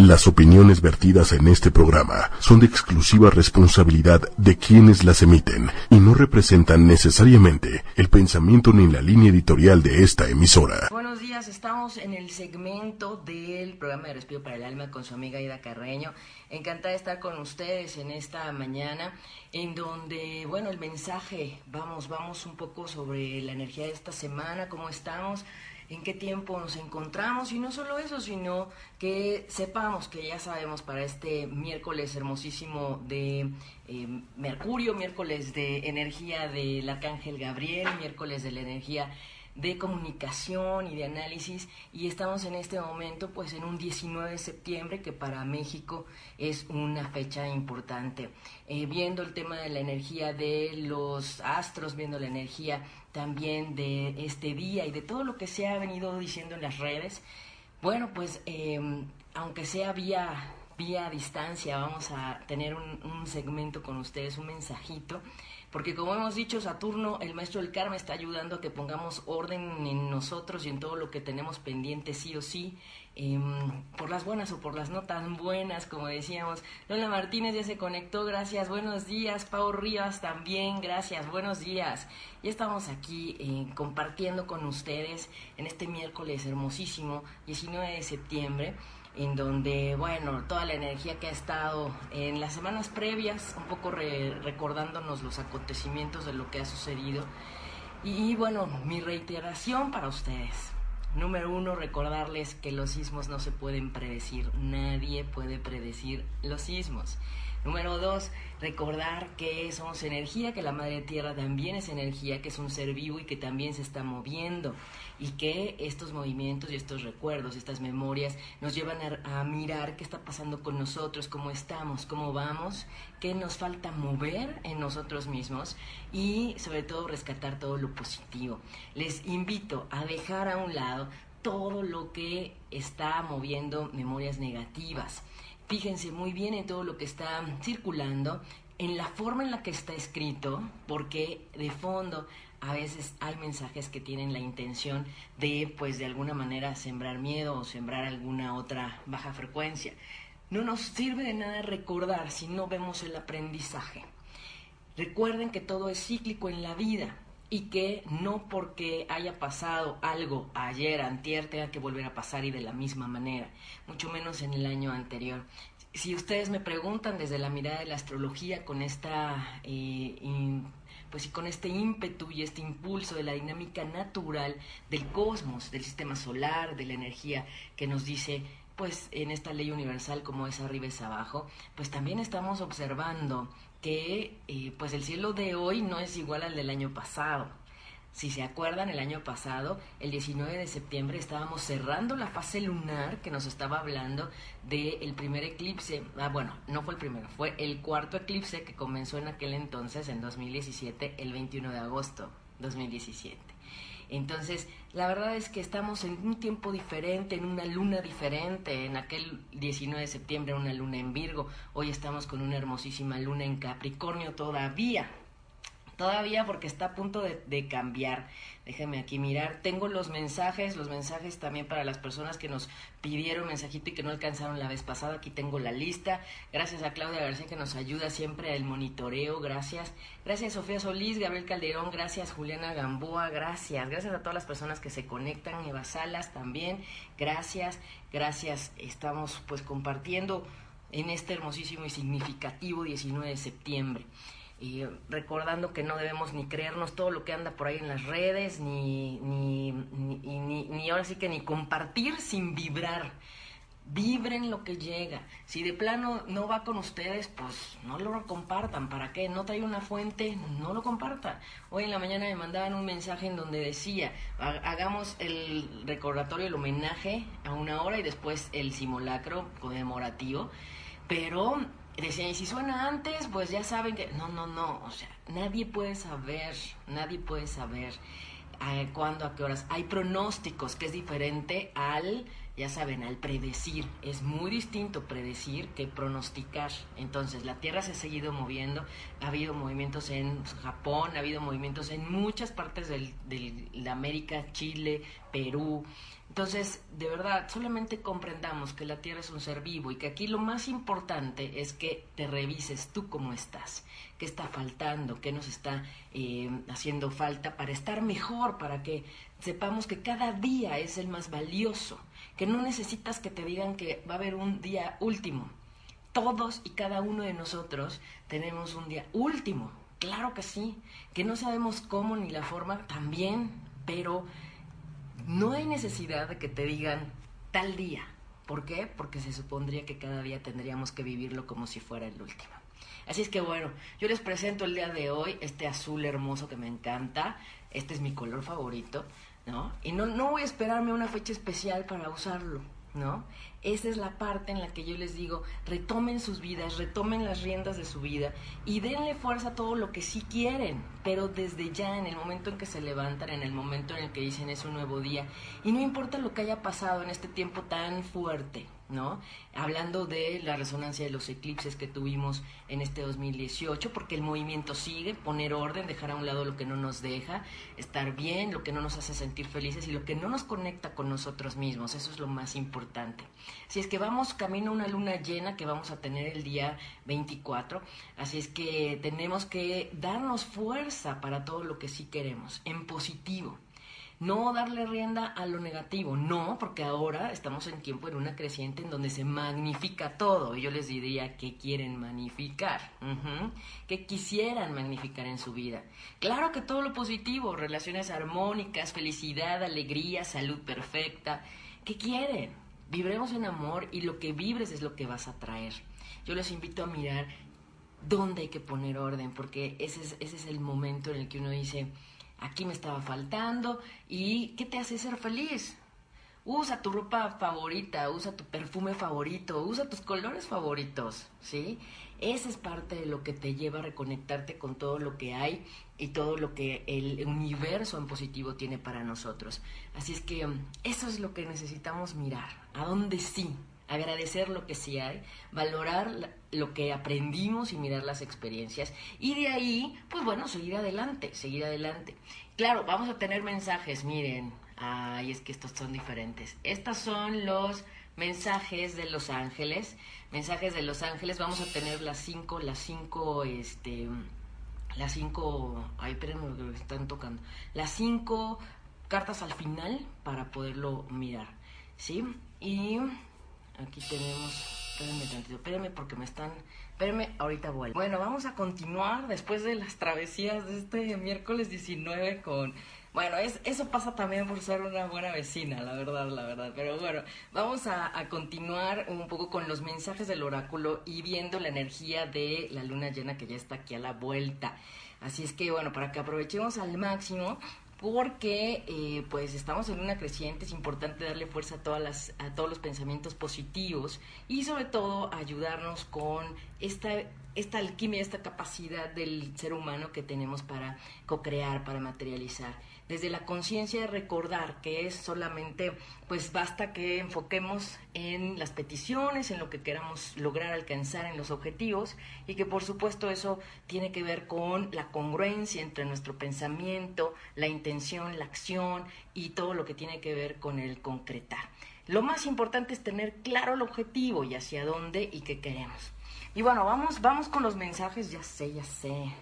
Las opiniones vertidas en este programa son de exclusiva responsabilidad de quienes las emiten y no representan necesariamente el pensamiento ni la línea editorial de esta emisora. Buenos días, estamos en el segmento del programa de Respiro para el Alma con su amiga Ida Carreño. Encantada de estar con ustedes en esta mañana, en donde, bueno, el mensaje, vamos, vamos un poco sobre la energía de esta semana, cómo estamos en qué tiempo nos encontramos y no solo eso, sino que sepamos que ya sabemos para este miércoles hermosísimo de eh, Mercurio, miércoles de energía del Arcángel Gabriel, miércoles de la energía de comunicación y de análisis y estamos en este momento pues en un 19 de septiembre que para México es una fecha importante. Eh, viendo el tema de la energía de los astros, viendo la energía también de este día y de todo lo que se ha venido diciendo en las redes, bueno pues em, aunque sea vía vía distancia vamos a tener un, un segmento con ustedes, un mensajito porque como hemos dicho, Saturno, el maestro del karma, está ayudando a que pongamos orden en nosotros y en todo lo que tenemos pendiente sí o sí, em, por las buenas o por las no tan buenas, como decíamos. Lola Martínez ya se conectó, gracias, buenos días. Pau Rivas también, gracias, buenos días. Ya estamos aquí eh, compartiendo con ustedes en este miércoles hermosísimo, 19 de septiembre en donde, bueno, toda la energía que ha estado en las semanas previas, un poco recordándonos los acontecimientos de lo que ha sucedido. Y, bueno, mi reiteración para ustedes. Número uno, recordarles que los sismos no se pueden predecir. Nadie puede predecir los sismos. Número dos, recordar que somos energía, que la Madre Tierra también es energía, que es un ser vivo y que también se está moviendo y que estos movimientos y estos recuerdos, estas memorias nos llevan a, mirar qué está pasando con nosotros, cómo estamos, cómo vamos, qué nos falta mover en nosotros mismos y sobre todo rescatar todo lo positivo. Les invito a dejar a un lado todo lo que está moviendo memorias negativas fíjense muy bien en todo lo que está circulando, en la forma en la que está escrito, porque de fondo a veces hay mensajes que tienen la intención de, pues de alguna manera, sembrar miedo o sembrar alguna otra baja frecuencia. No nos sirve de nada recordar si no vemos el aprendizaje. Recuerden que todo es cíclico en la vida y que no porque haya pasado algo ayer, antier, tenga que volver a pasar y de la misma manera, mucho menos en el año anterior. Si ustedes me preguntan desde la mirada de la astrología con esta eh, pues y con este ímpetu y este impulso de la dinámica natural del cosmos, del sistema solar, de la energía que nos dice pues en esta ley universal como es arriba es abajo, pues también estamos observando que eh, pues el cielo de hoy no es igual al del año pasado. Si se acuerdan, el año pasado, el 19 de septiembre, estábamos cerrando la fase lunar que nos estaba hablando del primer eclipse. Ah, bueno, no fue el primero, fue el cuarto eclipse que comenzó en aquel entonces, en 2017, el 21 de agosto 2017. Entonces, la verdad es que estamos en un tiempo diferente, en una luna diferente. En aquel 19 de septiembre, una luna en Virgo. Hoy estamos con una hermosísima luna en Capricornio todavía todavía porque está a punto de, cambiar. Déjenme aquí mirar. Tengo los mensajes, los mensajes también para las personas que nos pidieron mensajito y que no alcanzaron la vez pasada. Aquí tengo la lista. Gracias a Claudia García que nos ayuda siempre al monitoreo. Gracias. Gracias Sofía Solís, Gabriel Calderón. Gracias Juliana Gamboa. Gracias. Gracias a todas las personas que se conectan. Eva Salas también. Gracias. Gracias. Estamos pues compartiendo en este hermosísimo y significativo 19 de septiembre y recordando que no debemos ni creernos todo lo que anda por ahí en las redes, ni, ni, ni, ahora sí que ni compartir sin vibrar. Vibren lo que llega. Si de plano no va con ustedes, pues no lo compartan. ¿Para qué? No trae una fuente, no lo compartan. Hoy en la mañana me mandaban un mensaje en donde decía, hagamos el recordatorio, el homenaje a una hora y después el simulacro conmemorativo. Pero decían, y si suena antes, pues ya saben que... No, no, no, o sea, nadie puede saber, nadie puede saber eh, cuándo, a qué horas. Hay pronósticos, que es diferente al ya saben, al predecir. Es muy distinto predecir que pronosticar. Entonces, la Tierra se ha seguido moviendo, ha habido movimientos en Japón, ha habido movimientos en muchas partes de América, Chile, Perú. Entonces, de verdad, solamente comprendamos que la Tierra es un ser vivo y que aquí lo más importante es que te revises tú cómo estás, qué está faltando, qué nos está eh, haciendo falta para estar mejor, para que sepamos que cada día es el más valioso, que no necesitas que te digan que va a haber un día último. Todos y cada uno de nosotros tenemos un día último, claro que sí, que no sabemos cómo ni la forma también, pero no hay necesidad de que te digan tal día. ¿Por qué? Porque se supondría que cada día tendríamos que vivirlo como si fuera el último. Así es que bueno, yo les presento el día de hoy este azul hermoso que me encanta. Este es mi color favorito, ¿no? Y no, no voy a esperarme una fecha especial para usarlo. ¿no? Esa es la parte en la que yo les digo, retomen sus vidas, retomen las riendas de su vida y denle fuerza a todo lo que sí quieren, pero desde ya, en el momento en que se levantan, en el momento en el que dicen es un nuevo día, y no importa lo que haya pasado en este tiempo tan fuerte, ¿no? Hablando de la resonancia de los eclipses que tuvimos en este 2018, porque el movimiento sigue, poner orden, dejar a un lado lo que no nos deja, estar bien, lo que no nos hace sentir felices y lo que no nos conecta con nosotros mismos, eso es lo más importante. Si es que vamos camino a una luna llena que vamos a tener el día 24, así es que tenemos que darnos fuerza para todo lo que sí queremos, en positivo. No darle rienda a lo negativo, no, porque ahora estamos en tiempo en una creciente en donde se magnifica todo. Y yo les diría que quieren magnificar, que quisieran magnificar en su vida. Claro que todo lo positivo, relaciones armónicas, felicidad, alegría, salud perfecta. ¿Qué quieren? Vibremos en amor y lo que vibres es lo que vas a traer. Yo les invito a mirar dónde hay que poner orden, porque ese es, ese es el momento en el que uno dice, aquí me estaba faltando y ¿qué te hace ser feliz? Usa tu ropa favorita, usa tu perfume favorito, usa tus colores favoritos, ¿sí? Esa es parte de lo que te lleva a reconectarte con todo lo que hay y todo lo que el universo en positivo tiene para nosotros. Así es que eso es lo que necesitamos mirar, a dónde sí, agradecer lo que sí hay, valorar lo que aprendimos y mirar las experiencias. Y de ahí, pues bueno, seguir adelante, seguir adelante. Claro, vamos a tener mensajes, miren, ay, es que estos son diferentes. Estos son los mensajes de Los Ángeles, mensajes de Los Ángeles, vamos a tener las cinco, las cinco, este, las cinco, ay, espérenme que están tocando, las cinco cartas al final para poderlo mirar, ¿sí? Y Aquí tenemos, espérenme tantito, espérenme porque me están, espérenme, ahorita vuelvo. Bueno, vamos a continuar después de las travesías de este miércoles 19 con, bueno, es, eso pasa también por ser una buena vecina, la verdad, la verdad. Pero bueno, vamos a, a continuar un poco con los mensajes del oráculo y viendo la energía de la luna llena que ya está aquí a la vuelta. Así es que bueno, para que aprovechemos al máximo, porque eh, pues estamos en una creciente, es importante darle fuerza a, todas las, a todos los pensamientos positivos y sobre todo ayudarnos con esta, esta alquimia, esta capacidad del ser humano que tenemos para co-crear, para materializar desde la conciencia de recordar que es solamente, pues basta que enfoquemos en las peticiones, en lo que queramos lograr alcanzar, en los objetivos, y que por supuesto eso tiene que ver con la congruencia entre nuestro pensamiento, la intención, la acción y todo lo que tiene que ver con el concretar. Lo más importante es tener claro el objetivo y hacia dónde y qué queremos. Y bueno, vamos, vamos con los mensajes, ya sé, ya sé.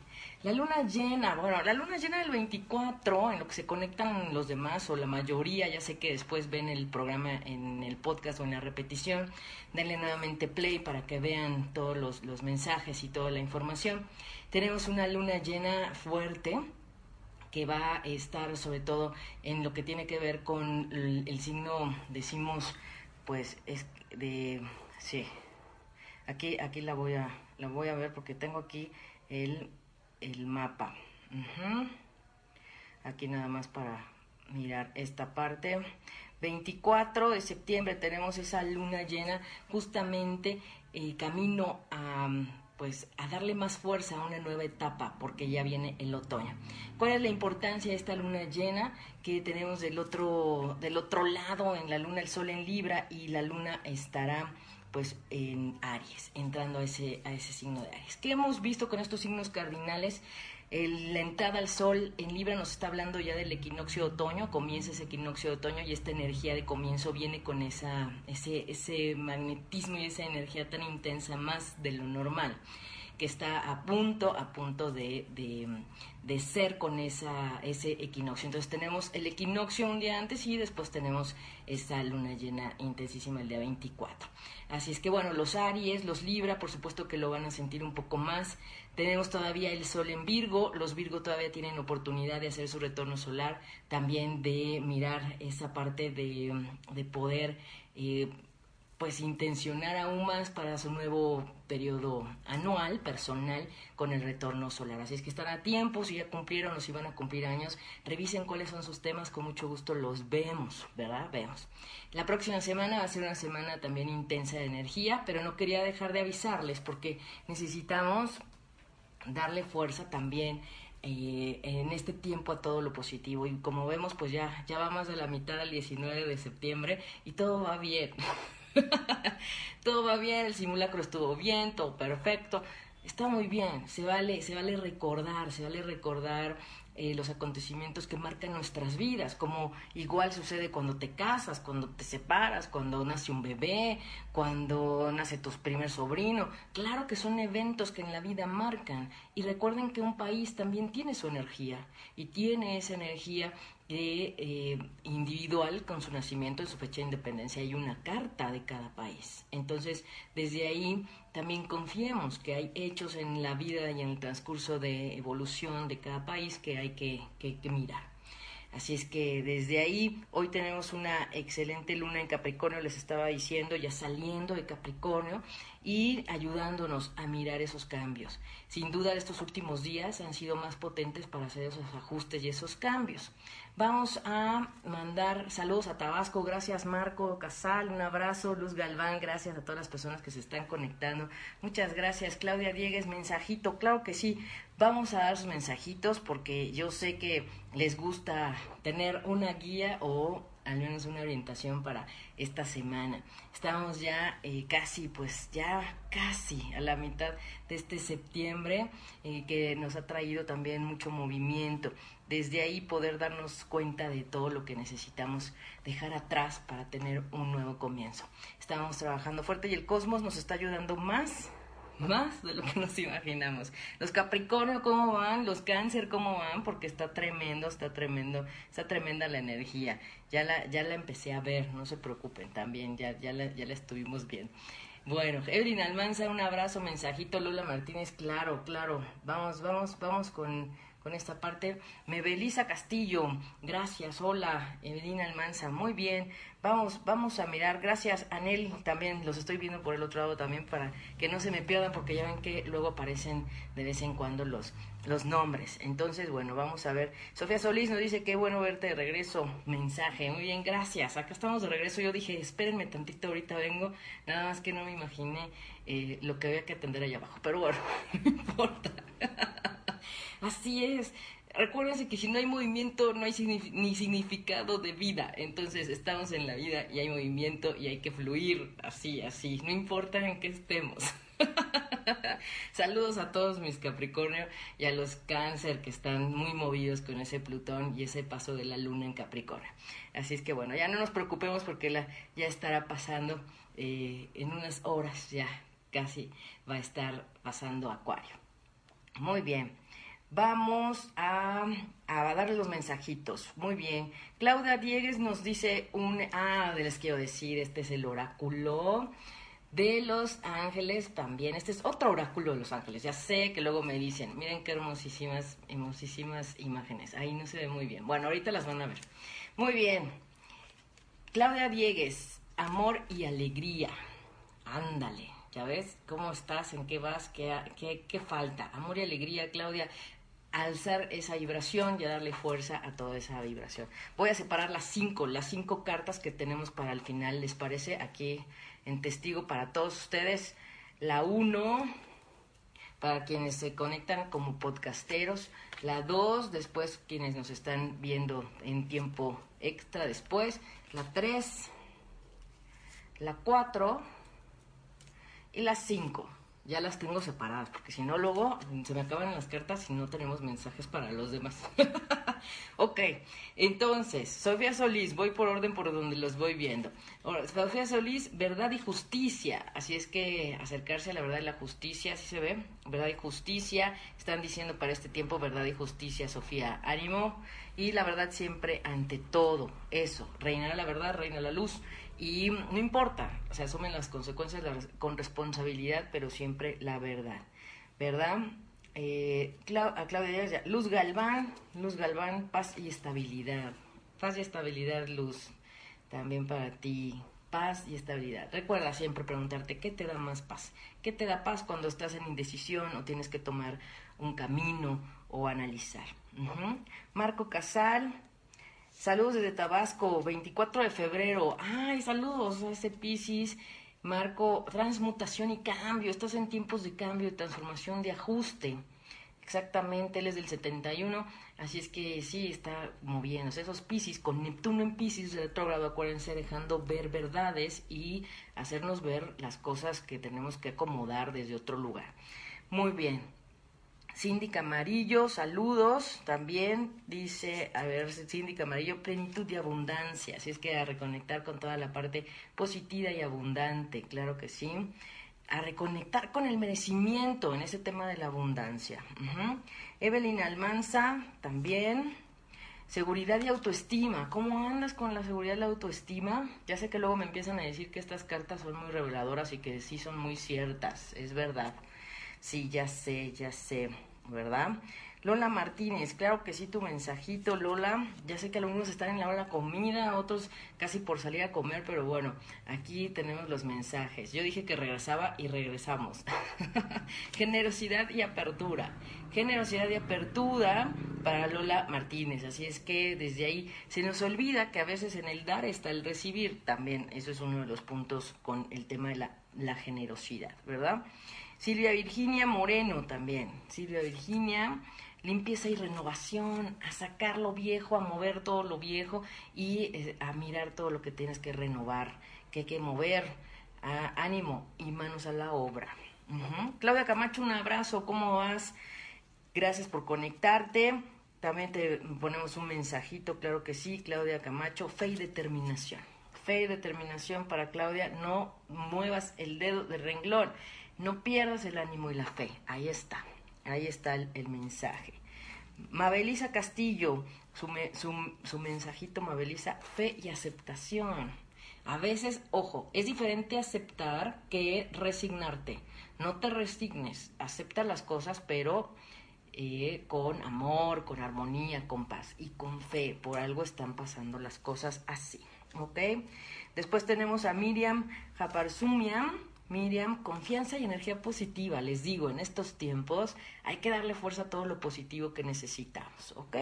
La luna llena, bueno, la luna llena del 24, en lo que se conectan los demás o la mayoría, ya sé que después ven el programa en el podcast o en la repetición, denle nuevamente play para que vean todos los, los mensajes y toda la información. Tenemos una luna llena fuerte que va a estar sobre todo en lo que tiene que ver con el, signo, decimos, pues es de, sí, aquí, aquí la voy a, la voy a ver porque tengo aquí el el mapa. Aquí nada más para mirar esta parte. 24 de septiembre tenemos esa luna llena justamente el camino a pues a darle más fuerza a una nueva etapa porque ya viene el otoño. ¿Cuál es la importancia de esta luna llena que tenemos del otro del otro lado en la luna el sol en Libra y la luna estará pues en Aries, entrando a ese a ese signo de Aries. ¿Qué hemos visto con estos signos cardinales? la entrada al sol en Libra nos está hablando ya del equinoccio de otoño, comienza ese equinoccio de otoño y esta energía de comienzo viene con esa, ese, ese magnetismo y esa energía tan intensa más de lo normal que está a punto, a punto de, de, ser con esa, ese equinoccio. Entonces tenemos el equinoccio un día antes y después tenemos esa luna llena intensísima el día 24. Así es que bueno, los Aries, los Libra, por supuesto que lo van a sentir un poco más. Tenemos todavía el Sol en Virgo, los Virgo todavía tienen oportunidad de hacer su retorno solar, también de mirar esa parte de, de poder... Eh, pues intencionar aún más para su nuevo periodo anual, personal, con el retorno solar. Así es que están a tiempo, si ya cumplieron o si van a cumplir años, revisen cuáles son sus temas, con mucho gusto los vemos, ¿verdad? Vemos. La próxima semana va a ser una semana también intensa de energía, pero no quería dejar de avisarles porque necesitamos darle fuerza también eh, en este tiempo a todo lo positivo y como vemos pues ya, ya va más de la mitad del 19 de septiembre y todo va bien. todo va bien, el simulacro estuvo bien, todo perfecto. Está muy bien, se vale, se vale recordar, se vale recordar eh, los acontecimientos que marcan nuestras vidas, como igual sucede cuando te casas, cuando te separas, cuando nace un bebé, cuando nace tu primer sobrino. Claro que son eventos que en la vida marcan. Y recuerden que un país también tiene su energía y tiene esa energía de, eh, individual con su nacimiento, en su fecha de independencia, hay una carta de cada país. Entonces, desde ahí también confiemos que hay hechos en la vida y en el transcurso de evolución de cada país que hay que, que mirar. Así es que desde ahí, hoy tenemos una excelente luna en Capricornio, les estaba diciendo, ya saliendo de Capricornio y ayudándonos a mirar esos cambios. Sin duda, estos últimos días han sido más potentes para hacer esos ajustes y esos cambios. Vamos a mandar saludos a Tabasco. Gracias Marco Casal, un abrazo. Luz Galván, gracias a todas las personas que se están conectando. Muchas gracias. Claudia Diegues, mensajito. Claro que sí. Vamos a dar sus mensajitos porque yo sé que les gusta tener una guía o al menos una orientación para esta semana. Estamos ya eh, casi, pues ya casi a la mitad de este septiembre eh, que nos ha traído también mucho movimiento. Desde ahí poder darnos cuenta de todo lo que necesitamos dejar atrás para tener un nuevo comienzo. Estamos trabajando fuerte y el cosmos nos está ayudando más más de lo que nos imaginamos. Los Capricornio, ¿cómo van? Los Cáncer, ¿cómo van? Porque está tremendo, está tremendo, está tremenda la energía. Ya la, ya la empecé a ver, no se preocupen, también ya, ya, la, ya la estuvimos bien. Bueno, Evelyn Almanza, un abrazo, mensajito, Lola Martínez, claro, claro, vamos, vamos, vamos con con esta parte. Mebelisa Castillo, gracias. Hola, Evelina Almanza, muy bien. Vamos, vamos a mirar. Gracias, Anel, también los estoy viendo por el otro lado también para que no se me pierdan porque ya ven que luego aparecen de vez en cuando los, los nombres. Entonces, bueno, vamos a ver. Sofía Solís nos dice, qué bueno verte de regreso. Mensaje, muy bien, gracias. Acá estamos de regreso. Yo dije, espérenme tantito, ahorita vengo. Nada más que no me imaginé eh, lo que había que atender allá abajo. Pero bueno, no importa. Así es. Recuérdense que si no hay movimiento no hay ni significado de vida. Entonces estamos en la vida y hay movimiento y hay que fluir así, así. No importa en qué estemos. Saludos a todos mis Capricornio y a los Cáncer que están muy movidos con ese Plutón y ese paso de la Luna en Capricornio. Así es que bueno, ya no nos preocupemos porque la, ya estará pasando eh, en unas horas, ya casi va a estar pasando Acuario. Muy bien. Vamos a, a, darle los mensajitos. Muy bien. Claudia Diegues nos dice un... Ah, les quiero decir, este es el oráculo de los ángeles también. Este es otro oráculo de los ángeles. Ya sé que luego me dicen, miren qué hermosísimas, hermosísimas imágenes. Ahí no se ve muy bien. Bueno, ahorita las van a ver. Muy bien. Claudia Diegues, amor y alegría. Ándale. ¿Ya ves cómo estás? ¿En qué vas? ¿Qué, qué, qué falta? Amor y alegría, Claudia alzar esa vibración y a darle fuerza a toda esa vibración. Voy a separar las cinco, las cinco cartas que tenemos para el final, ¿les parece? Aquí en testigo para todos ustedes. La uno, para quienes se conectan como podcasteros, la 2 después quienes nos están viendo en tiempo extra después, la 3, la 4 y la 5 ya las tengo separadas, porque si no luego se me acaban las cartas y no tenemos mensajes para los demás. ok, entonces, Sofía Solís, voy por orden por donde los voy viendo. Sofía Solís, verdad y justicia, así es que acercarse a la verdad y la justicia, así se ve, verdad y justicia, están diciendo para este tiempo verdad y justicia, Sofía, ánimo, y la verdad siempre ante todo, eso, reinará la verdad, reina la luz, y no importa, se asumen las consecuencias con responsabilidad, pero siempre la verdad, ¿verdad? Eh, a Claudia Luz Galván, Luz Galván, paz y estabilidad. Paz y estabilidad, Luz, también para ti. Paz y estabilidad. Recuerda siempre preguntarte qué te da más paz. ¿Qué te da paz cuando estás en indecisión o tienes que tomar un camino o analizar? Marco Casal, Saludos desde Tabasco, 24 de febrero. Ay, saludos a ese Piscis. Marco, transmutación y cambio. Estás en tiempos de cambio, de transformación, de ajuste. Exactamente, él es del 71, así es que sí, está moviéndose. Esos Piscis, con Neptuno en Piscis retrógrado, acuérdense, dejando ver verdades y hacernos ver las cosas que tenemos que acomodar desde otro lugar. Muy bien, Cindy Camarillo, saludos también. Dice, a ver, Cindy Camarillo, plenitud y abundancia. Así es que a reconectar con toda la parte positiva y abundante, claro que sí. A reconectar con el merecimiento en ese tema de la abundancia. Evelyn Almanza, también. Seguridad y autoestima. ¿Cómo andas con la seguridad y la autoestima? Ya sé que luego me empiezan a decir que estas cartas son muy reveladoras y que sí son muy ciertas. Es verdad. Sí, ya sé, ya sé. ¿Verdad? Lola Martínez, claro que sí, tu mensajito, Lola. Ya sé que algunos están en la hora de comida, otros casi por salir a comer, pero bueno, aquí tenemos los mensajes. Yo dije que regresaba y regresamos. Generosidad y apertura. Generosidad y apertura para Lola Martínez. Así es que desde ahí se nos olvida que a veces en el dar está el recibir. También eso es uno de los puntos con el tema de la, la generosidad, ¿verdad? Silvia Virginia Moreno también. Silvia Virginia, limpieza y renovación, a sacar lo viejo, a mover todo lo viejo y eh, a mirar todo lo que tienes que renovar, que hay que mover. ánimo y manos a la obra. Claudia Camacho, un abrazo, ¿cómo vas? Gracias por conectarte. También te ponemos un mensajito, claro que sí, Claudia Camacho, fe y determinación. Fe y determinación para Claudia, no muevas el dedo de renglón. No pierdas el ánimo y la fe. Ahí está. Ahí está el, mensaje. Mabelisa Castillo, su, su, mensajito, Mabelisa, fe y aceptación. A veces, ojo, es diferente aceptar que resignarte. No te resignes, acepta las cosas, pero eh, con amor, con armonía, con paz y con fe. Por algo están pasando las cosas así, ¿ok? Después tenemos a Miriam Japarzumian, Miriam, confianza y energía positiva, les digo, en estos tiempos hay que darle fuerza a todo lo positivo que necesitamos, ¿ok?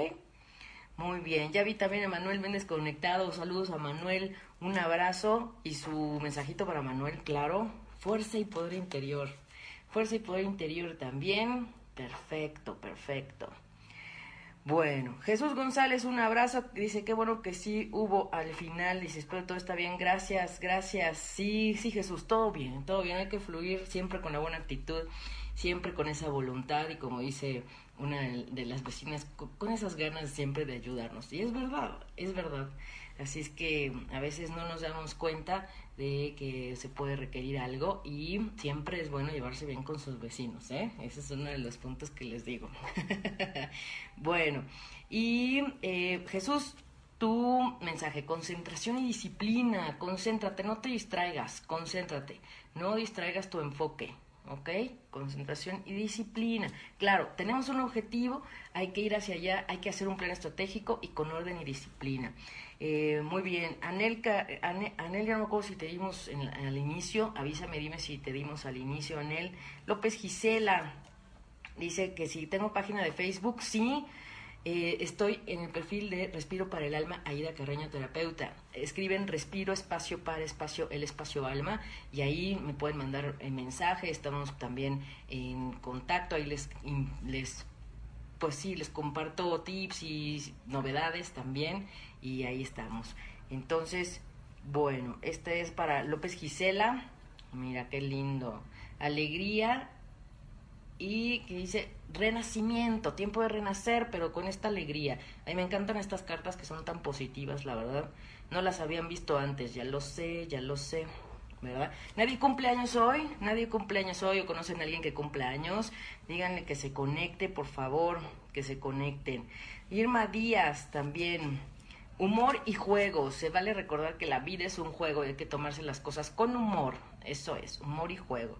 Muy bien, ya vi también a Manuel Méndez conectado, saludos a Manuel, un abrazo y su mensajito para Manuel, claro, fuerza y poder interior, fuerza y poder interior también, perfecto, perfecto. Bueno, Jesús González, un abrazo. Dice, qué bueno que sí hubo al final. Dice, espero todo está bien. Gracias, gracias. Sí, sí, Jesús, todo bien, todo bien. Hay que fluir siempre con la buena actitud, siempre con esa voluntad y como dice una de las vecinas, con esas ganas siempre de ayudarnos. Y es verdad, es verdad. Así es que a veces no nos damos cuenta de que se puede requerir algo y siempre es bueno llevarse bien con sus vecinos, ¿eh? Ese es uno de los puntos que les digo. bueno, y eh, Jesús, tu mensaje, concentración y disciplina, concéntrate, no te distraigas, concéntrate, no distraigas tu enfoque, ¿ok? Concentración y disciplina. Claro, tenemos un objetivo, hay que ir hacia allá, hay que hacer un plan estratégico y con orden y disciplina. Eh, muy bien, Anelka, Anel, ya no me acuerdo si te dimos al inicio, avísame, dime si te dimos al inicio, Anel. López Gisela dice que si tengo página de Facebook, sí. Eh, estoy en el perfil de Respiro para el Alma, Aida Carreño Terapeuta. Escriben Respiro, espacio para espacio, el espacio alma, y ahí me pueden mandar el mensaje. Estamos también en contacto, ahí les, les pues sí, les comparto tips y novedades también, y ahí estamos. Entonces, bueno, este es para López Gisela. Mira qué lindo. Alegría y que dice renacimiento, tiempo de renacer, pero con esta alegría. A mí me encantan estas cartas que son tan positivas, la verdad. No las habían visto antes, ya lo sé, ya lo sé, ¿verdad? Nadie cumple años hoy, nadie cumple años hoy o conocen a alguien que cumple años. Díganle que se conecte, por favor, que se conecten. Irma Díaz también. Humor y juego. Se vale recordar que la vida es un juego y hay que tomarse las cosas con humor. Eso es, humor y juego.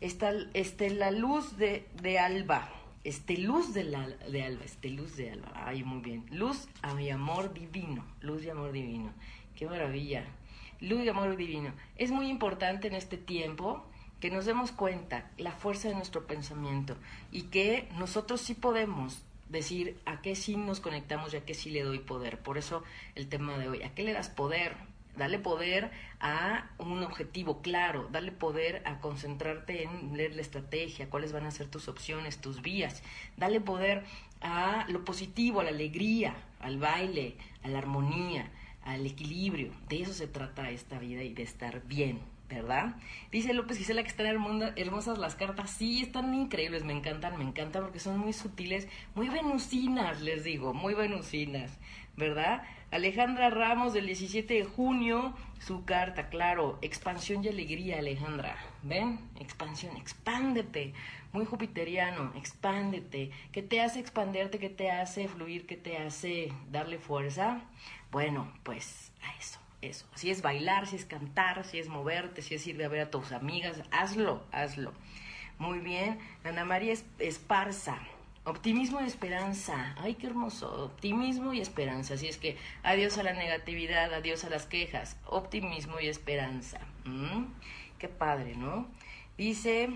Está este, la luz de, de alba. Este luz de, la, de alba, este luz de alba. Ay, muy bien. Luz a mi amor divino. Luz y amor divino. Qué maravilla. Luz y amor divino. Es muy importante en este tiempo que nos demos cuenta la fuerza de nuestro pensamiento y que nosotros sí podemos decir a qué sí nos conectamos y a qué sí le doy poder. Por eso el tema de hoy, ¿a qué le das poder? Dale poder a un objetivo claro, dale poder a concentrarte en leer la estrategia, cuáles van a ser tus opciones, tus vías. Dale poder a lo positivo, a la alegría, al baile, a la armonía, al equilibrio. De eso se trata esta vida y de estar bien, ¿verdad? Dice López Gisela que están hermosas las cartas. Sí, están increíbles, me encantan, me encantan porque son muy sutiles, muy venusinas, les digo, muy venusinas, ¿verdad? Alejandra Ramos del 17 de junio, su carta, claro, expansión y alegría, Alejandra. ¿Ven? Expansión, expándete. Muy jupiteriano, expándete. ¿Qué te hace expanderte? ¿Qué te hace fluir? ¿Qué te hace darle fuerza? Bueno, pues a eso, eso. Si es bailar, si es cantar, si es moverte, si es ir a ver a tus amigas, hazlo, hazlo. Muy bien. Ana María Esparza. Optimismo y esperanza. Ay, qué hermoso. Optimismo y esperanza. Así es que adiós a la negatividad, adiós a las quejas. Optimismo y esperanza. ¿Mm? Qué padre, ¿no? Dice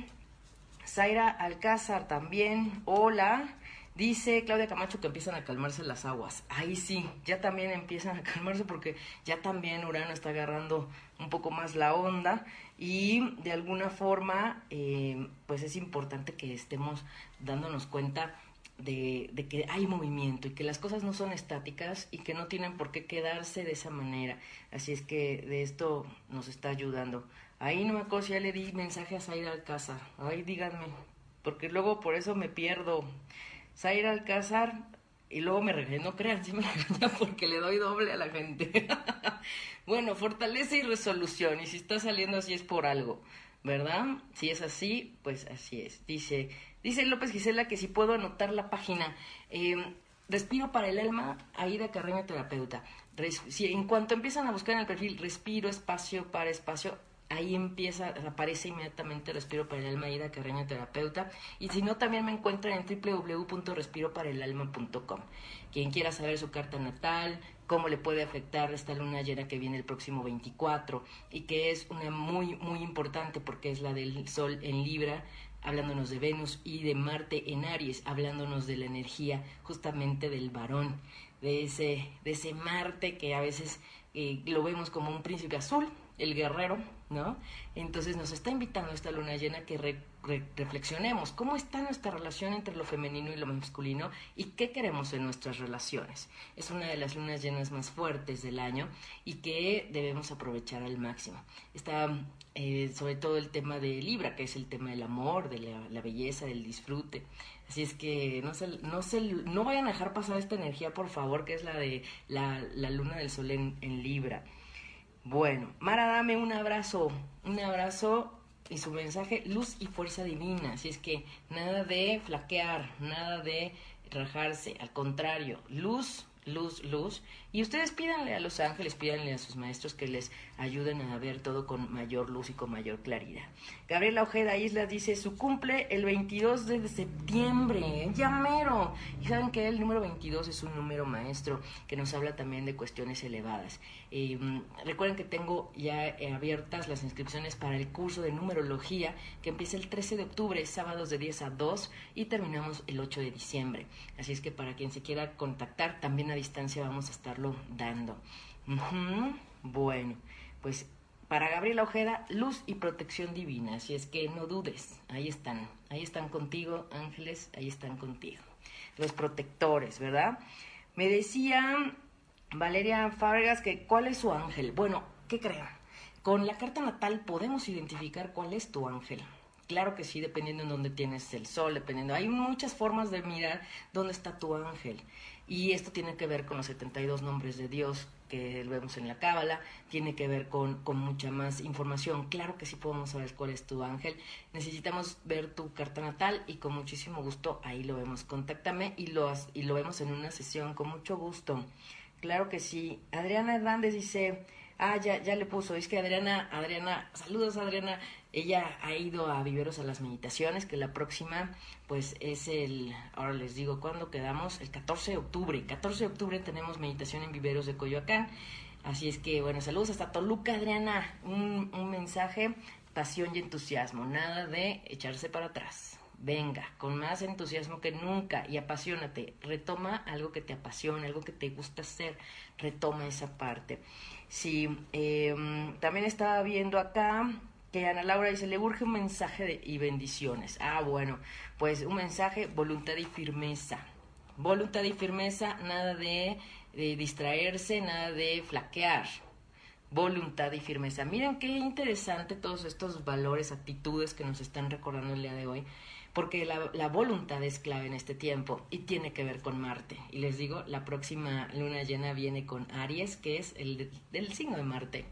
Zaira Alcázar también. Hola. Dice Claudia Camacho que empiezan a calmarse las aguas. Ahí sí, ya también empiezan a calmarse porque ya también Urano está agarrando un poco más la onda y de alguna forma eh, pues es importante que estemos dándonos cuenta de, que hay movimiento y que las cosas no son estáticas y que no tienen por qué quedarse de esa manera. Así es que de esto nos está ayudando. Ahí no me acuerdo si ya le di mensaje a Zaira Alcázar. Ay, díganme, porque luego por eso me pierdo. Zaira Alcázar, y luego me regaña, no crean, sí me regaña porque le doy doble a la gente. bueno, fortaleza y resolución, y si está saliendo así es por algo, ¿verdad? Si es así, pues así es. Dice, dice López Gisela que si puedo anotar la página. Eh, respiro para el alma, Aida Carreño Terapeuta. si, en cuanto empiezan a buscar en el perfil respiro, espacio para espacio, ahí empieza, aparece inmediatamente Respiro para el Alma Ida Carreño Terapeuta. Y si no, también me encuentran en www.respiroparaelalma.com. Quien quiera saber su carta natal, cómo le puede afectar esta luna llena que viene el próximo 24 y que es una muy, muy importante porque es la del Sol en Libra, hablándonos de Venus y de Marte en Aries, hablándonos de la energía justamente del varón, de ese, de ese Marte que a veces eh, lo vemos como un príncipe azul, el guerrero, ¿no? Entonces nos está invitando esta luna llena que reflexionemos cómo está nuestra relación entre lo femenino y lo masculino y qué queremos en nuestras relaciones. Es una de las lunas llenas más fuertes del año y que debemos aprovechar al máximo. Está eh, sobre todo el tema de Libra, que es el tema del amor, de la, belleza, del disfrute. Así es que no se, no se, no vayan a dejar pasar esta energía, por favor, que es la de la, luna del sol en Libra. Bueno, Mara, dame un abrazo, un abrazo y su mensaje, luz y fuerza divina. Así es que nada de flaquear, nada de rajarse, al contrario, luz luz, luz. Y ustedes pídanle a los ángeles, pídanle a sus maestros que les ayuden a ver todo con mayor luz y con mayor claridad. Gabriela Ojeda Isla dice, su cumple el 22 de septiembre, ya mero. Y saben que el número 22 es un número maestro que nos habla también de cuestiones elevadas. Em, recuerden que tengo ya eh, abiertas las inscripciones para el curso de numerología que empieza el 13 de octubre, sábados de 10 a 2 y terminamos el 8 de diciembre. Así es que para quien se quiera contactar, también distancia vamos a estarlo dando. Bueno, pues para Gabriela Ojeda, luz y protección divina. Así es que no dudes, ahí están, ahí están contigo, ángeles, ahí están contigo. Los protectores, ¿verdad? Me decía Valeria Fábregas que cuál es su ángel. Bueno, ¿qué creen? Con la carta natal podemos identificar cuál es tu ángel. Claro que sí, dependiendo en dónde tienes el sol, dependiendo. Hay muchas formas de mirar dónde está tu ángel. Y esto tiene que ver con los 72 nombres de Dios que vemos en la Cábala, tiene que ver con, con, mucha más información. Claro que sí podemos saber cuál es tu ángel. Necesitamos ver tu carta natal y con muchísimo gusto ahí lo vemos. Contáctame y lo, y lo vemos en una sesión con mucho gusto. Claro que sí. Adriana Hernández dice, ah, ya, ya le puso, es que Adriana, Adriana, saludos Adriana, ella ha ido a Viveros a las meditaciones, que la próxima, pues es el, ahora les digo, ¿cuándo quedamos? El 14 de octubre. 14 de octubre tenemos meditación en Viveros de Coyoacán. Así es que, bueno, saludos hasta Toluca, Adriana. Un, un mensaje, pasión y entusiasmo, nada de echarse para atrás venga, con más entusiasmo que nunca y apasionate, retoma algo que te apasiona, algo que te gusta hacer, retoma esa parte. Sí, em, también estaba viendo acá que Ana Laura dice, le urge un mensaje de, y bendiciones. Ah, bueno, pues un mensaje, voluntad y firmeza. Voluntad y firmeza, nada de, de distraerse, nada de flaquear voluntad y firmeza. Miren qué interesante todos estos valores, actitudes que nos están recordando el día de hoy porque la, voluntad es clave en este tiempo y tiene que ver con Marte. Y les digo, la próxima luna llena viene con Aries, que es el del signo de Marte.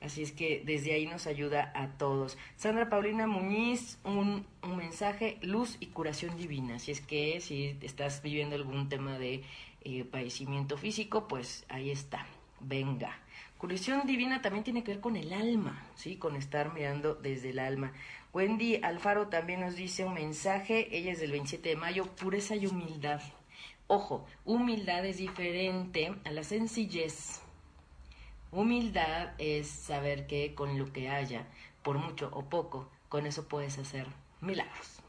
Así es que desde ahí nos ayuda a todos. Sandra Paulina Muñiz, un, un mensaje, luz y curación divina. Así es que si estás viviendo algún tema de eh, padecimiento físico, pues ahí está. Venga. Curación divina también tiene que ver con el alma, ¿sí? Con estar mirando desde el alma. Wendy Alfaro también nos dice un mensaje, ella es del 27 de mayo, pureza y humildad. Ojo, humildad es diferente a la sencillez. Humildad es saber que con lo que haya, por mucho o poco, con eso puedes hacer milagros.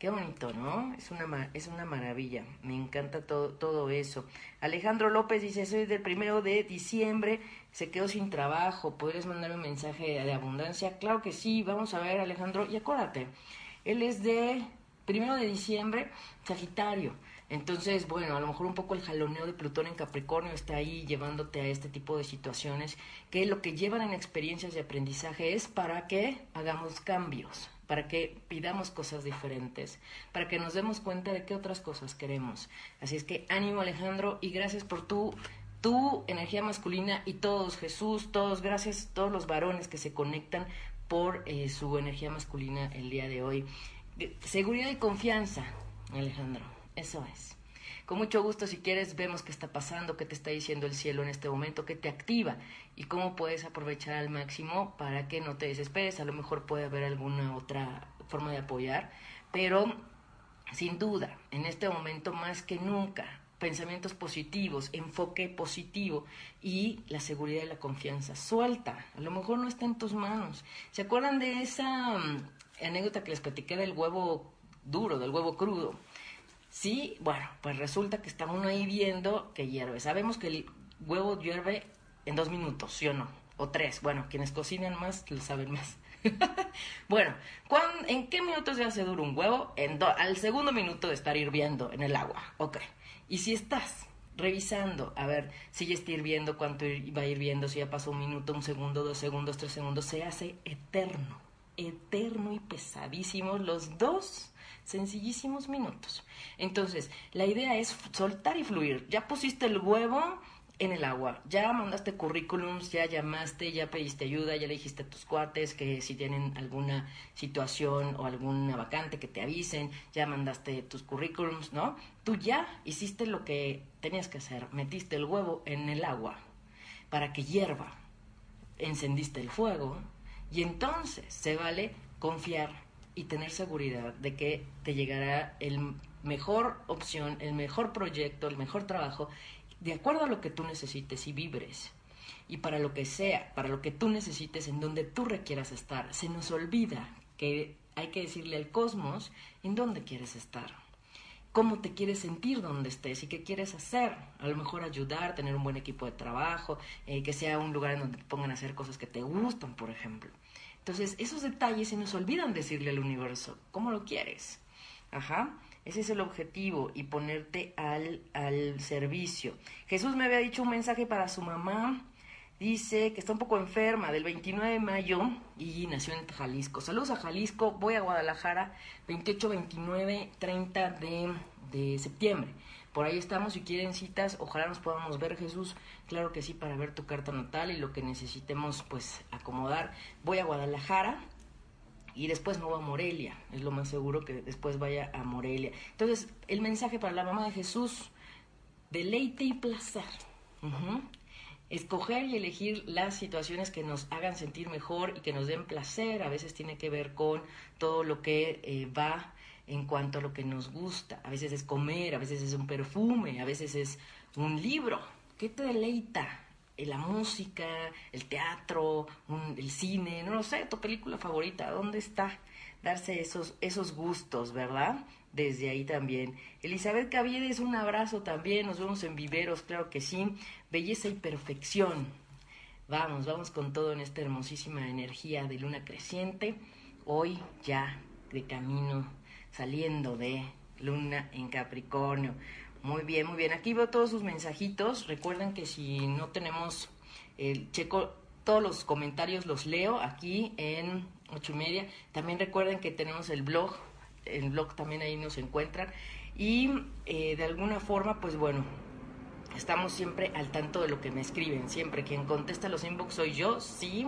Qué bonito, ¿no? Es una, es una maravilla. Me encanta todo, todo eso. Alejandro López dice, soy del primero de diciembre, se quedó sin trabajo, ¿podrías mandarme un mensaje de abundancia? Claro que sí, vamos a ver, Alejandro, y acuérdate, él es de primero de diciembre, Sagitario. Entonces, bueno, a lo mejor un poco el jaloneo de Plutón en Capricornio está ahí llevándote a este tipo de situaciones que lo que llevan en experiencias de aprendizaje es para que hagamos cambios, para que pidamos cosas diferentes, para que nos demos cuenta de qué otras cosas queremos. Así es que ánimo Alejandro y gracias por tu tu energía masculina y todos, Jesús, todos, gracias, todos los varones que se conectan por eh, su energía masculina el día de hoy. Seguridad y confianza, Alejandro, eso es. Con mucho gusto, si quieres, vemos qué está pasando, qué te está diciendo el cielo en este momento, qué te activa y cómo puedes aprovechar al máximo para que no te desesperes. A lo mejor puede haber alguna otra forma de apoyar, pero sin duda, en este momento más que nunca, pensamientos positivos, enfoque positivo y la seguridad y la confianza. Suelta, a lo mejor no está en tus manos. ¿Se acuerdan de esa mm, anécdota que les platiqué del huevo duro, del huevo crudo? Sí, bueno, pues resulta que está uno ahí viendo que hierve. Sabemos que el huevo hierve en dos minutos, ¿sí o no? O tres. Bueno, quienes cocinan más lo saben más. bueno, ¿en qué minutos ya se dura un huevo? En al segundo minuto de estar hirviendo en el agua. Ok. Y si estás revisando, a ver si ya está hirviendo, cuánto va hirviendo, si ya pasó un minuto, un segundo, dos segundos, tres segundos, se hace eterno, eterno y pesadísimo los dos sencillísimos minutos. Entonces, la idea es soltar y fluir. Ya pusiste el huevo en el agua. Ya mandaste currículums, ya llamaste, ya pediste ayuda, ya le dijiste a tus cuates que si tienen alguna situación o alguna vacante que te avisen, ya mandaste tus currículums, ¿no? Tú ya hiciste lo que tenías que hacer, metiste el huevo en el agua para que hierva, encendiste el fuego y entonces se vale confiar y tener seguridad de que te llegará el mejor opción, el mejor proyecto, el mejor trabajo de acuerdo a lo que tú necesites y vibres. Y para lo que sea, para lo que tú necesites, en donde tú requieras estar, se nos olvida que hay que decirle al cosmos en dónde quieres estar, cómo te quieres sentir donde estés y qué quieres hacer. A lo mejor ayudar, tener un buen equipo de trabajo, eh, que sea un lugar en donde te pongan a hacer cosas que te gustan, por ejemplo. Entonces, esos detalles se nos olvidan decirle al universo, ¿cómo lo quieres? Ajá. Ese es el objetivo y ponerte al, al servicio. Jesús me había dicho un mensaje para su mamá. Dice que está un poco enferma del 29 de mayo y nació en Jalisco. Saludos a Jalisco, voy a Guadalajara 28, 29, 30 de, de septiembre. Por ahí estamos, si quieren citas, ojalá nos podamos ver Jesús, claro que sí, para ver tu carta natal y lo que necesitemos pues acomodar. Voy a Guadalajara, y después no va a Morelia, es lo más seguro que después vaya a Morelia. Entonces, el mensaje para la mamá de Jesús, deleite y placer. Escoger y elegir las situaciones que nos hagan sentir mejor y que nos den placer, a veces tiene que ver con todo lo que eh, va en cuanto a lo que nos gusta. A veces es comer, a veces es un perfume, a veces es un libro. ¿Qué te deleita? La música, el teatro, el cine, no lo sé, tu película favorita, ¿dónde está? Darse esos, esos gustos, ¿verdad? Desde ahí también. Elizabeth Caviedes, un abrazo también, nos vemos en Viveros, claro que sí. Belleza y perfección. Vamos, vamos con todo en esta hermosísima energía de luna creciente. Hoy ya de camino, saliendo de luna en Capricornio. Muy bien, muy bien. Aquí veo todos sus mensajitos. Recuerden que si no tenemos el checo, todos los comentarios los leo aquí en ocho y media. También recuerden que tenemos el blog. El blog también ahí nos encuentran. Y eh, de alguna forma, pues bueno, estamos siempre al tanto de lo que me escriben. Siempre quien contesta los inbox soy yo, sí.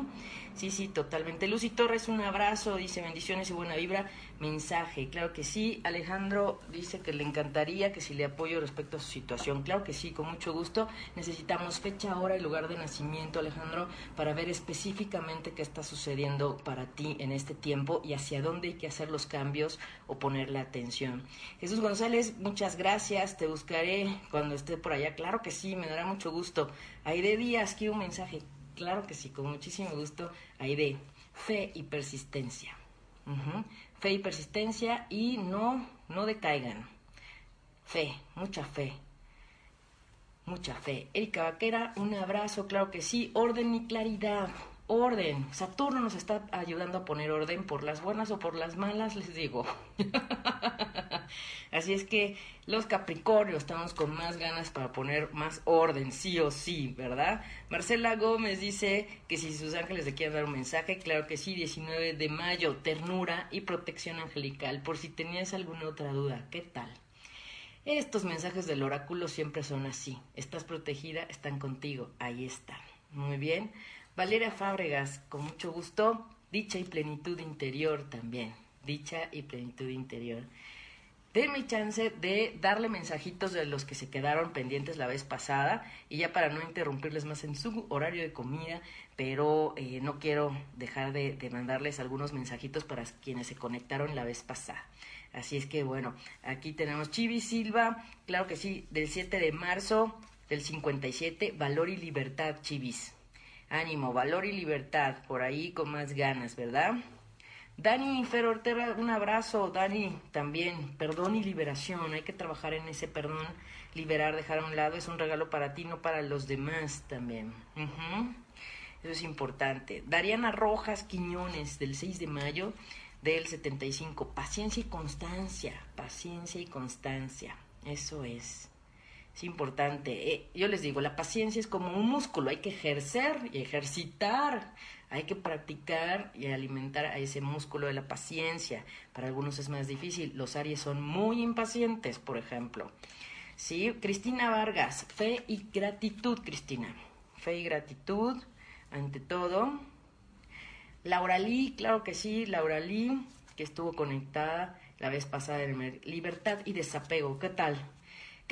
Sí, sí, totalmente. Lucy Torres, un abrazo, dice bendiciones y buena vibra. Mensaje, claro que sí. Alejandro dice que le encantaría que si le apoyo respecto a su situación. Claro que sí, con mucho gusto. Necesitamos fecha, hora y lugar de nacimiento, Alejandro, para ver específicamente qué está sucediendo para ti en este tiempo y hacia dónde hay que hacer los cambios o ponerle atención. Jesús González, muchas gracias. Te buscaré cuando esté por allá. Claro que sí, me dará mucho gusto. Aide Díaz, quiero un mensaje. Claro que sí, con muchísimo gusto. Ahí de fe y persistencia. Fe y persistencia y no, no decaigan. Fe, mucha fe. Mucha fe. Erika Vaquera, un abrazo, claro que sí. Orden y claridad. Orden. Saturno nos está ayudando a poner orden por las buenas o por las malas, les digo. Así es que los Capricornios estamos con más ganas para poner más orden, sí o sí, ¿verdad? Marcela Gómez dice que si sus ángeles le quieren dar un mensaje, claro que sí, 19 de mayo, ternura y protección angelical, por si tenías alguna otra duda, ¿qué tal? Estos mensajes del oráculo siempre son así, estás protegida, están contigo, ahí están. Muy bien. Valeria Fábregas, con mucho gusto, dicha y plenitud interior también, dicha y plenitud interior. Denme chance de darle mensajitos de los que se quedaron pendientes la vez pasada. Y ya para no interrumpirles más en su horario de comida, pero eh, no quiero dejar de, mandarles algunos mensajitos para quienes se conectaron la vez pasada. Así es que bueno, aquí tenemos Chivi Silva, claro que sí, del 7 de marzo del 57, Valor y Libertad, Chivis. Ánimo, valor y libertad, por ahí con más ganas, ¿verdad? Dani Fer Ortega, un abrazo. Dani, también, perdón y liberación. Hay que trabajar en ese perdón, liberar, dejar a un lado. Es un regalo para ti, no para los demás también. Eso es importante. Dariana Rojas Quiñones, del 6 de mayo del 75. Paciencia y constancia. Paciencia y constancia. Eso es. Es importante. Eh, yo les digo, la paciencia es como un músculo. Hay que ejercer y ejercitar hay que practicar y alimentar a ese músculo de la paciencia. Para algunos es más difícil. Los Aries son muy impacientes, por ejemplo. Sí, Cristina Vargas, fe y gratitud, Cristina. Fe y gratitud, ante todo. Laura Lee, claro que sí, Laura Lee, que estuvo conectada la vez pasada en Libertad y desapego. ¿Qué tal?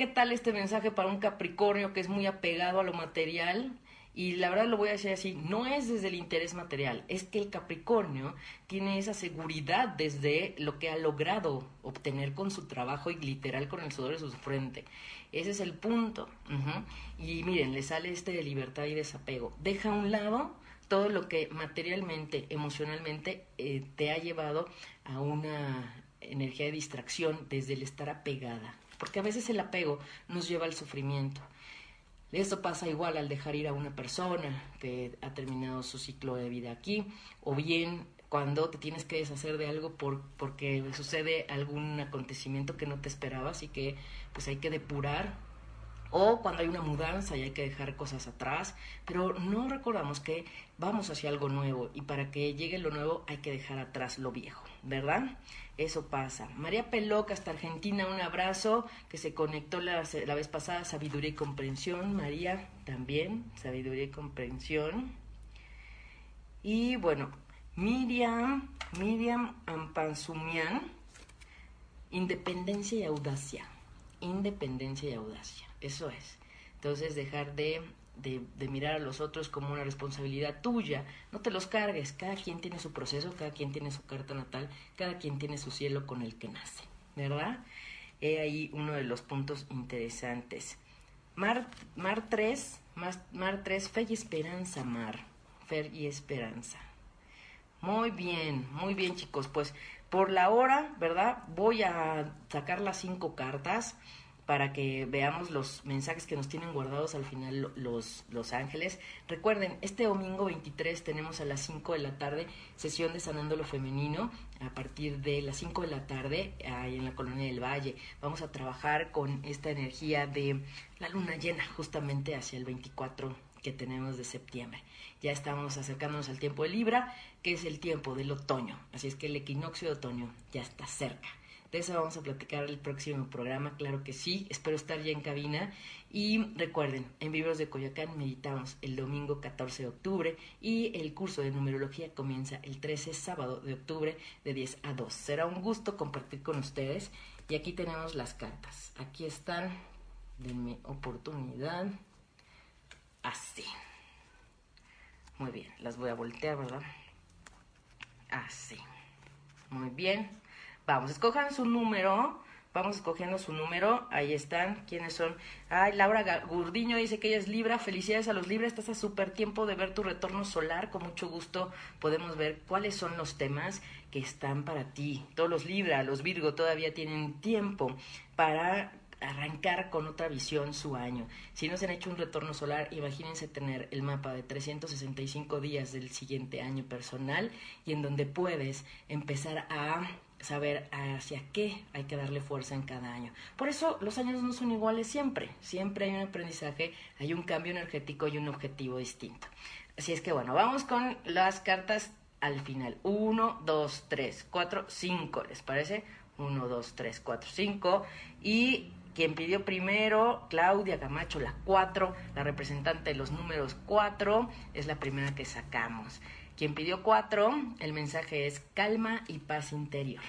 ¿Qué tal este mensaje para un Capricornio que es muy apegado a lo material? Y la verdad lo voy a decir así, no es desde el interés material, es que el Capricornio tiene esa seguridad desde lo que ha logrado obtener con su trabajo y literal con el sudor de su frente. Ese es el punto. Y miren, le sale este de libertad y desapego. Deja a un lado todo lo que materialmente, emocionalmente eh, te ha llevado a una energía de distracción desde el estar apegada. Porque a veces el apego nos lleva al sufrimiento. Esto pasa igual al dejar ir a una persona que ha terminado su ciclo de vida aquí, o bien cuando te tienes que deshacer de algo por, porque sucede algún acontecimiento que no te esperabas y que pues hay que depurar o cuando hay una mudanza y hay que dejar cosas atrás, pero no recordamos que vamos hacia algo nuevo y para que llegue lo nuevo hay que dejar atrás lo viejo, ¿verdad? Eso pasa. María Peloca hasta Argentina, un abrazo, que se conectó la, la vez pasada, sabiduría y comprensión. María también, sabiduría y comprensión. Y bueno, Miriam, Miriam Ampansumian, independencia y audacia. Independencia y audacia. Eso es. Entonces dejar de, de, mirar a los otros como una responsabilidad tuya. No te los cargues. Cada quien tiene su proceso, cada quien tiene su carta natal, cada quien tiene su cielo con el que nace. ¿Verdad? He ahí uno de los puntos interesantes. Mar, Mar 3, Mar, Mar 3, fe y esperanza, Mar. Fe y esperanza. Muy bien, muy bien chicos. Pues por la hora, ¿verdad? Voy a sacar las cinco cartas para que veamos los mensajes que nos tienen guardados al final los, los ángeles. Recuerden, este domingo 23 tenemos a las 5 de la tarde sesión de Sanando lo Femenino a partir de las 5 de la tarde ahí en la Colonia del Valle. Vamos a trabajar con esta energía de la luna llena justamente hacia el 24 que tenemos de septiembre. Ya estamos acercándonos al tiempo de Libra, que es el tiempo del otoño. Así es que el equinoccio de otoño ya está cerca. De eso vamos a platicar el próximo programa, claro que sí. Espero estar ya en cabina. Y recuerden, en Vibros de Coyoacán meditamos el domingo 14 de octubre y el curso de numerología comienza el 13 sábado de octubre de 10 a 2. Será un gusto compartir con ustedes. Y aquí tenemos las cartas. Aquí están. Denme oportunidad. Así. Muy bien, las voy a voltear, ¿verdad? Así. Muy bien. Vamos, escojan su número. Vamos escogiendo su número. Ahí están. ¿Quiénes son? Ay, Laura Gurdiño dice que ella es Libra. Felicidades a los Libra. Estás a súper tiempo de ver tu retorno solar. Con mucho gusto podemos ver cuáles son los temas que están para ti. Todos los Libra, los Virgo todavía tienen tiempo para arrancar con otra visión su año. Si no se han hecho un retorno solar, imagínense tener el mapa de 365 días del siguiente año personal y en donde puedes empezar a saber hacia qué hay que darle fuerza en cada año. Por eso los años no son iguales siempre, siempre hay un aprendizaje, hay un cambio energético y un objetivo distinto. Así es que bueno, vamos con las cartas al final. Uno, dos, tres, cuatro, cinco, ¿les parece? Uno, dos, tres, cuatro, cinco. Y quien pidió primero, Claudia Camacho, la cuatro, la representante de los números cuatro, es la primera que sacamos. Quien pidió cuatro, el mensaje es calma y paz interior.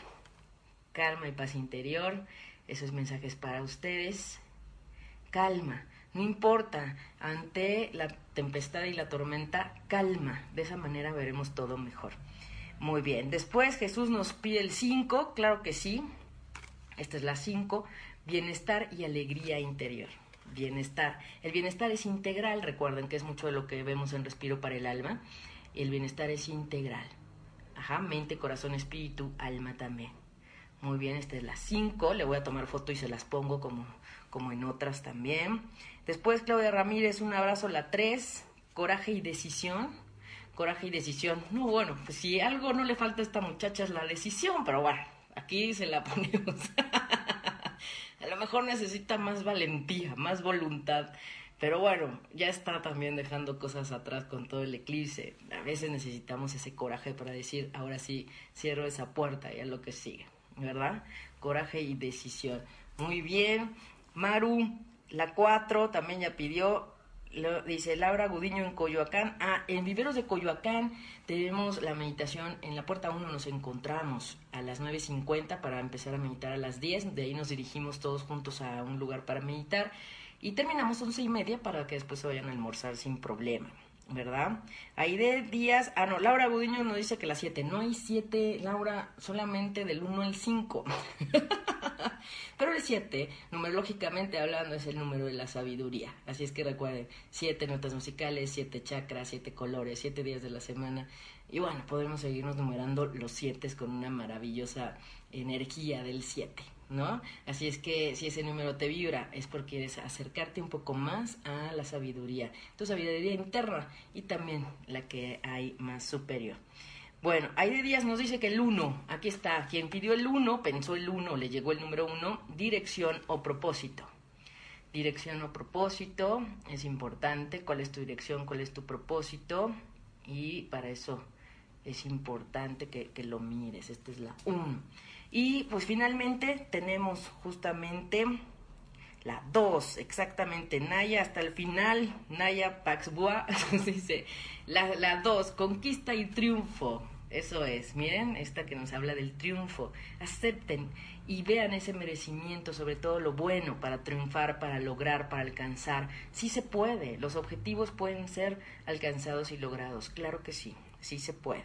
Calma y paz interior, esos mensajes para ustedes. Calma, no importa, ante la tempestad y la tormenta, calma. De esa manera veremos todo mejor. Muy bien, después Jesús nos pide el 5, claro que sí. Esta es la 5, bienestar y alegría interior. Bienestar. El bienestar es integral, recuerden que es mucho de lo que vemos en Respiro para el Alma el bienestar es integral. Ajá, mente, corazón, espíritu, alma también. Muy bien, esta es la 5. Le voy a tomar foto y se las pongo como, como en otras también. Después, Claudia Ramírez, un abrazo, la 3. Coraje y decisión. Coraje y decisión. No, bueno, pues si algo no le falta a esta muchacha es la decisión, pero bueno, aquí se la ponemos. a lo mejor necesita más valentía, más voluntad. Pero bueno, ya está también dejando cosas atrás con todo el eclipse. A veces necesitamos ese coraje para decir, ahora sí, cierro esa puerta y a lo que sigue, ¿verdad? Coraje y decisión. Muy bien. Maru, la 4 también ya pidió. Dice Laura Gudiño en Coyoacán. Ah, en Viveros de Coyoacán tenemos la meditación. En la puerta 1 nos encontramos a las 9.50 para empezar a meditar a las 10. De ahí nos dirigimos todos juntos a un lugar para meditar. Y terminamos once y media para que después se vayan a almorzar sin problema. ¿verdad? de Díaz, ah no, Laura Gudiño nos dice que las 7, no hay 7, Laura, solamente del 1 al 5. Pero el 7, numerológicamente hablando, es el número de la sabiduría. Así es que recuerden, 7 notas musicales, 7 chakras, 7 colores, 7 días de la semana. Y bueno, podemos seguirnos numerando los 7 con una maravillosa energía del 7. ¿No? Así es que si ese número te vibra es porque quieres acercarte un poco más a la sabiduría, tu sabiduría interna y también la que hay más superior. Bueno, de Díaz nos dice que el 1, aquí está, quien pidió el 1, pensó el 1, le llegó el número 1, dirección o propósito. Dirección o propósito, es importante, cuál es tu dirección, cuál es tu propósito, y para eso es importante que, que lo mires, esta es la 1. Y pues finalmente tenemos justamente la 2, exactamente, Naya hasta el final, Naya Paxbua, dice, la 2, conquista y triunfo. Eso es, miren, esta que nos habla del triunfo. Acepten y vean ese merecimiento, sobre todo lo bueno para triunfar, para lograr, para alcanzar. Sí se puede, los objetivos pueden ser alcanzados y logrados, claro que sí, sí se puede.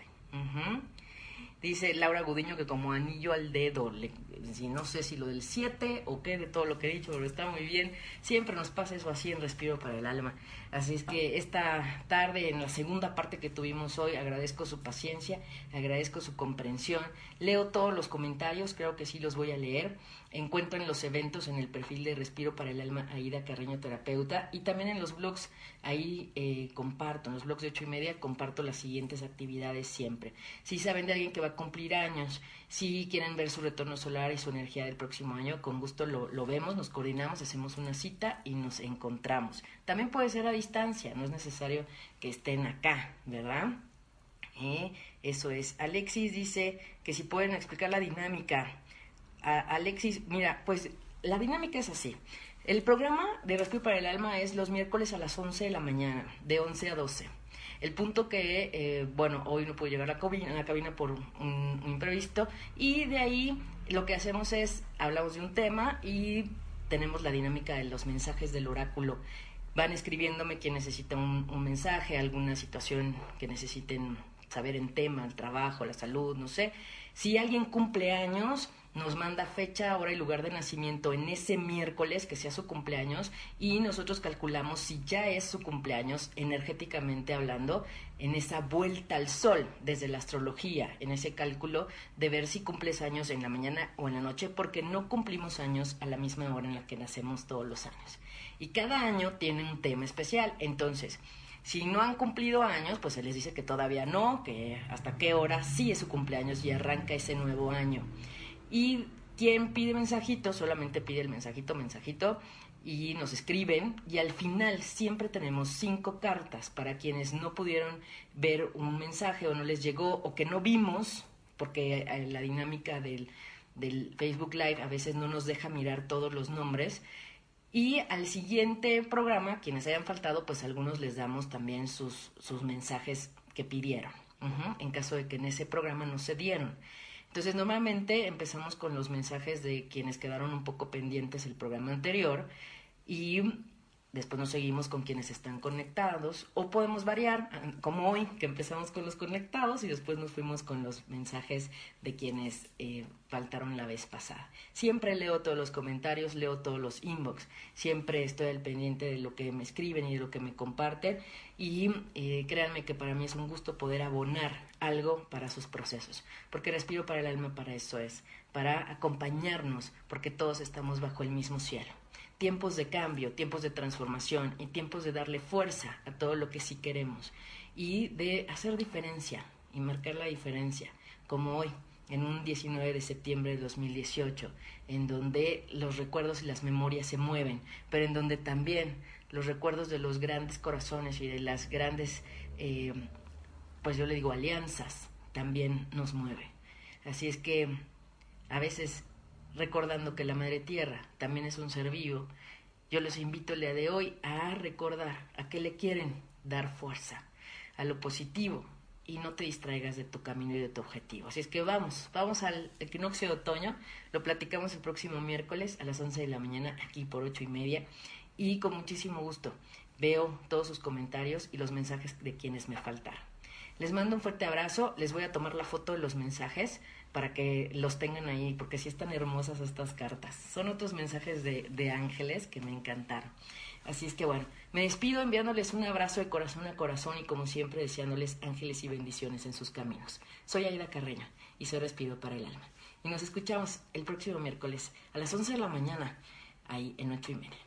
Dice Laura Gudiño que como anillo al dedo, le, si no sé si lo del 7 o qué de todo lo que he dicho, pero está muy bien. Siempre nos pasa eso así en Respiro para el Alma. Así es que esta tarde, en la segunda parte que tuvimos hoy, agradezco su paciencia, agradezco su comprensión. Leo todos los comentarios, creo que sí los voy a leer. Encuentro en los eventos en el perfil de Respiro para el Alma Aida Carreño Terapeuta y también en los blogs, ahí eh, comparto, en los blogs de ocho y media comparto las siguientes actividades siempre. Si saben de alguien que va a cumplir años, si quieren ver su retorno solar y su energía del próximo año, con gusto lo, lo vemos, nos coordinamos, hacemos una cita y nos encontramos. También puede ser a distancia, no es necesario que estén acá, ¿verdad? Eh, eso es. Alexis dice que si pueden explicar la dinámica Alexis, mira, pues la dinámica es así. El programa de Respiro para el Alma es los miércoles a las 11 de la mañana, de 11 a 12. El punto que, eh, bueno, hoy no puedo llegar a la cabina, a la cabina por un, imprevisto, y de ahí lo que hacemos es, hablamos de un tema y tenemos la dinámica de los mensajes del oráculo. Van escribiéndome quien necesita un, un mensaje, alguna situación que necesiten saber en tema, el trabajo, la salud, no sé. Si alguien cumple años, nos manda fecha, hora y lugar de nacimiento en ese miércoles que sea su cumpleaños y nosotros calculamos si ya es su cumpleaños energéticamente hablando en esa vuelta al sol desde la astrología, en ese cálculo de ver si cumples años en la mañana o en la noche porque no cumplimos años a la misma hora en la que nacemos todos los años. Y cada año tiene un tema especial, entonces si no han cumplido años, pues se les dice que todavía no, que hasta qué hora sí es su cumpleaños y arranca ese nuevo año. Y quien pide mensajito, solamente pide el mensajito, mensajito, y nos escriben. Y al final siempre tenemos cinco cartas para quienes no pudieron ver un mensaje o no les llegó o que no vimos, porque eh, la dinámica del, Facebook Live a veces no nos deja mirar todos los nombres. Y al siguiente programa, quienes hayan faltado, pues algunos les damos también sus, sus mensajes que pidieron, en caso de que en ese programa no se dieron. Entonces, normalmente empezamos con los mensajes de quienes quedaron un poco pendientes el programa anterior y después nos seguimos con quienes están conectados o podemos variar, como hoy, que empezamos con los conectados y después nos fuimos con los mensajes de quienes eh, faltaron la vez pasada. Siempre leo todos los comentarios, leo todos los inbox, siempre estoy al pendiente de lo que me escriben y de lo que me comparten y eh, créanme que para mí es un gusto poder abonar algo para sus procesos, porque respiro para el alma para eso es, para acompañarnos, porque todos estamos bajo el mismo cielo tiempos de cambio, tiempos de transformación y tiempos de darle fuerza a todo lo que sí queremos y de hacer diferencia y marcar la diferencia, como hoy, en un 19 de septiembre de 2018, en donde los recuerdos y las memorias se mueven, pero en donde también los recuerdos de los grandes corazones y de las grandes, eh, pues yo le digo, alianzas, también nos mueve. Así es que a veces recordando que la Madre Tierra también es un ser vivo, yo los invito el día de hoy a recordar a qué le quieren dar fuerza, a lo positivo, y no te distraigas de tu camino y de tu objetivo. Así es que vamos, vamos al equinoccio de otoño, lo platicamos el próximo miércoles a las 11 de la mañana aquí por ocho y media y con muchísimo gusto veo todos sus comentarios y los mensajes de quienes me faltaron. Les mando un fuerte abrazo, les voy a tomar la foto de los mensajes para que los tengan ahí, porque sí están hermosas estas cartas. Son otros mensajes de, de ángeles que me encantaron. Así es que bueno, me despido enviándoles un abrazo de corazón a corazón y como siempre deseándoles ángeles y bendiciones en sus caminos. Soy Aida Carreño y soy Respido para el Alma. Y nos escuchamos el próximo miércoles a las 11 de la mañana, ahí en ocho y media.